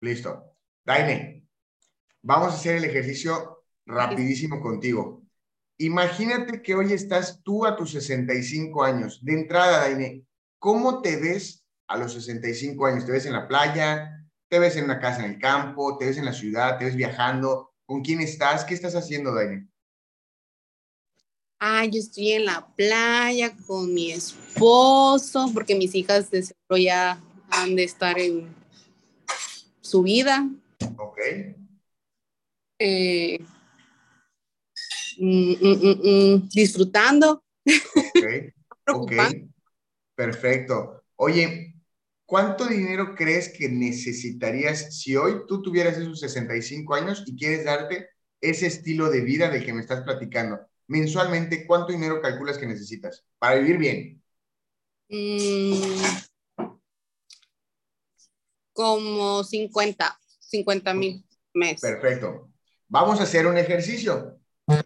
Listo. Daine, vamos a hacer el ejercicio rapidísimo contigo. Imagínate que hoy estás tú a tus 65 años. De entrada, Daine, ¿cómo te ves a los 65 años? ¿Te ves en la playa? ¿Te ves en una casa en el campo? ¿Te ves en la ciudad? ¿Te ves viajando? ¿Con quién estás? ¿Qué estás haciendo, Daine? Ah, yo estoy en la playa con mi esposo, porque mis hijas de ya han de estar en su vida. Ok. Eh, mm, mm, mm, disfrutando. Ok. ok. Perfecto. Oye, ¿cuánto dinero crees que necesitarías si hoy tú tuvieras esos 65 años y quieres darte ese estilo de vida del que me estás platicando? Mensualmente, ¿cuánto dinero calculas que necesitas para vivir bien? Como 50, 50 mil meses. Perfecto. Vamos a hacer un ejercicio.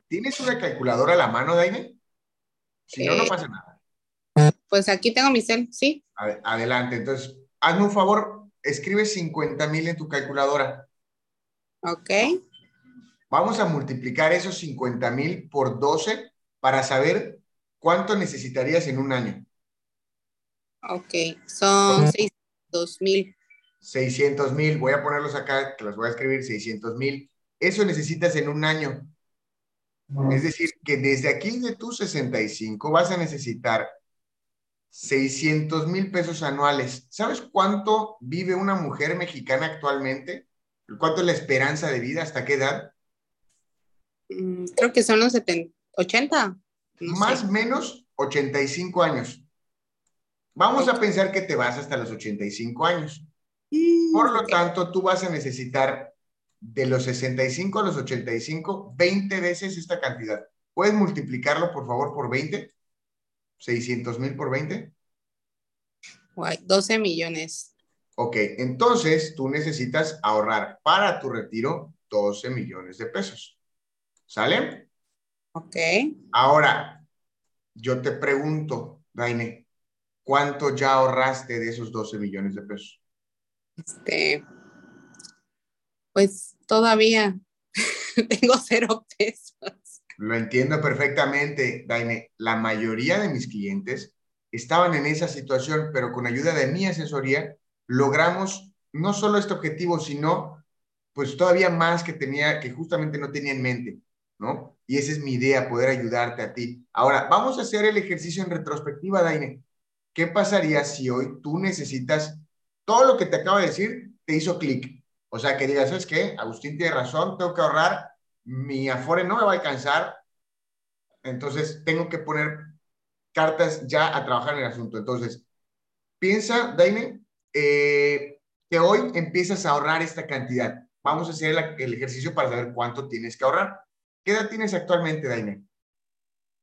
¿Tienes una calculadora a la mano, Daine? Si no, no eh, pasa nada. Pues aquí tengo mi cel, sí. Adelante. Entonces, hazme un favor, escribe 50 mil en tu calculadora. Ok. Vamos a multiplicar esos 50 mil por 12 para saber cuánto necesitarías en un año. Ok, son 600 mil. 600 mil, voy a ponerlos acá, que los voy a escribir, 600 mil. Eso necesitas en un año. Es decir, que desde aquí de tus 65 vas a necesitar 600 mil pesos anuales. ¿Sabes cuánto vive una mujer mexicana actualmente? ¿Cuánto es la esperanza de vida? ¿Hasta qué edad? Mm, creo que son los 70, 80. Más o menos 85 años. Vamos a pensar que te vas hasta los 85 años. Por lo tanto, tú vas a necesitar de los 65 a los 85, 20 veces esta cantidad. ¿Puedes multiplicarlo, por favor, por 20? 600 mil por 20. 12 millones. Ok, entonces tú necesitas ahorrar para tu retiro 12 millones de pesos. ¿Sale? Ok. Ahora, yo te pregunto, Daine, ¿cuánto ya ahorraste de esos 12 millones de pesos? Este, pues todavía tengo cero pesos. Lo entiendo perfectamente, Daine. La mayoría de mis clientes estaban en esa situación, pero con ayuda de mi asesoría logramos no solo este objetivo, sino pues todavía más que tenía, que justamente no tenía en mente, ¿no? Y esa es mi idea, poder ayudarte a ti. Ahora, vamos a hacer el ejercicio en retrospectiva, Daine. ¿Qué pasaría si hoy tú necesitas todo lo que te acabo de decir te hizo clic. O sea, que digas, ¿sabes qué? Agustín tiene razón, tengo que ahorrar, mi afore no me va a alcanzar, entonces tengo que poner cartas ya a trabajar en el asunto. Entonces, piensa, Daine, eh, que hoy empiezas a ahorrar esta cantidad. Vamos a hacer el, el, ejercicio para saber cuánto tienes que ahorrar. ¿Qué edad tienes actualmente, Daine?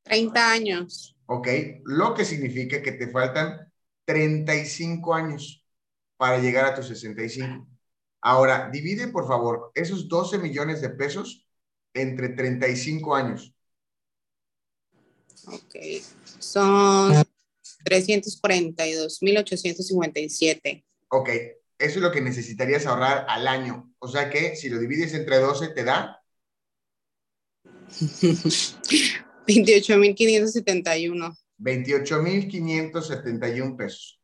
30 años. Ok, lo que significa que te faltan 35 años para llegar a tus 65. Ahora, divide, por favor, esos 12 millones de pesos entre 35 años. Ok, son 342.857. Ok, eso es lo que necesitarías ahorrar al año. O sea que si lo divides entre 12, te da 28.571. 28.571 pesos.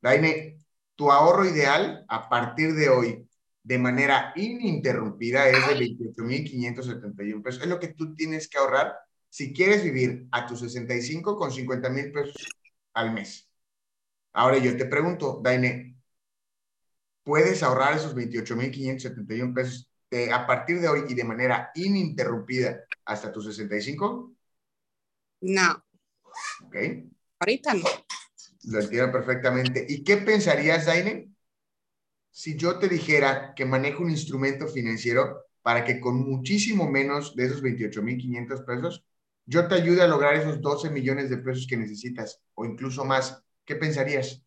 Daine, tu ahorro ideal a partir de hoy, de manera ininterrumpida, es de 28,571 pesos. Es lo que tú tienes que ahorrar si quieres vivir a tus 65 con 50 mil pesos al mes. Ahora yo te pregunto, Daine, ¿puedes ahorrar esos 28,571 pesos de, a partir de hoy y de manera ininterrumpida hasta tus 65? No. Ok. Ahorita no. Lo entiendo perfectamente. ¿Y qué pensarías, Daine, si yo te dijera que manejo un instrumento financiero para que con muchísimo menos de esos 28,500 pesos, yo te ayude a lograr esos 12 millones de pesos que necesitas o incluso más? ¿Qué pensarías?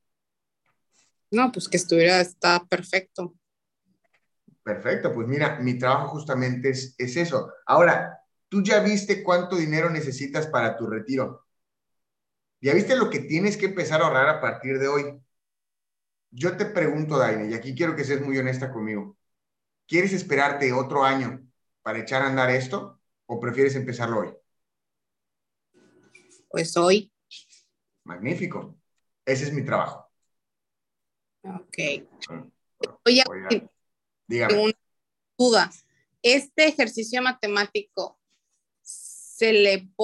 No, pues que estuviera, está perfecto. Perfecto, pues mira, mi trabajo justamente es, es eso. Ahora, tú ya viste cuánto dinero necesitas para tu retiro. ¿Ya viste lo que tienes que empezar a ahorrar a partir de hoy? Yo te pregunto, Daine, y aquí quiero que seas muy honesta conmigo. ¿Quieres esperarte otro año para echar a andar esto o prefieres empezarlo hoy? Pues hoy. Magnífico. Ese es mi trabajo. Ok. Oye, dígame. Una duda. Este ejercicio matemático se le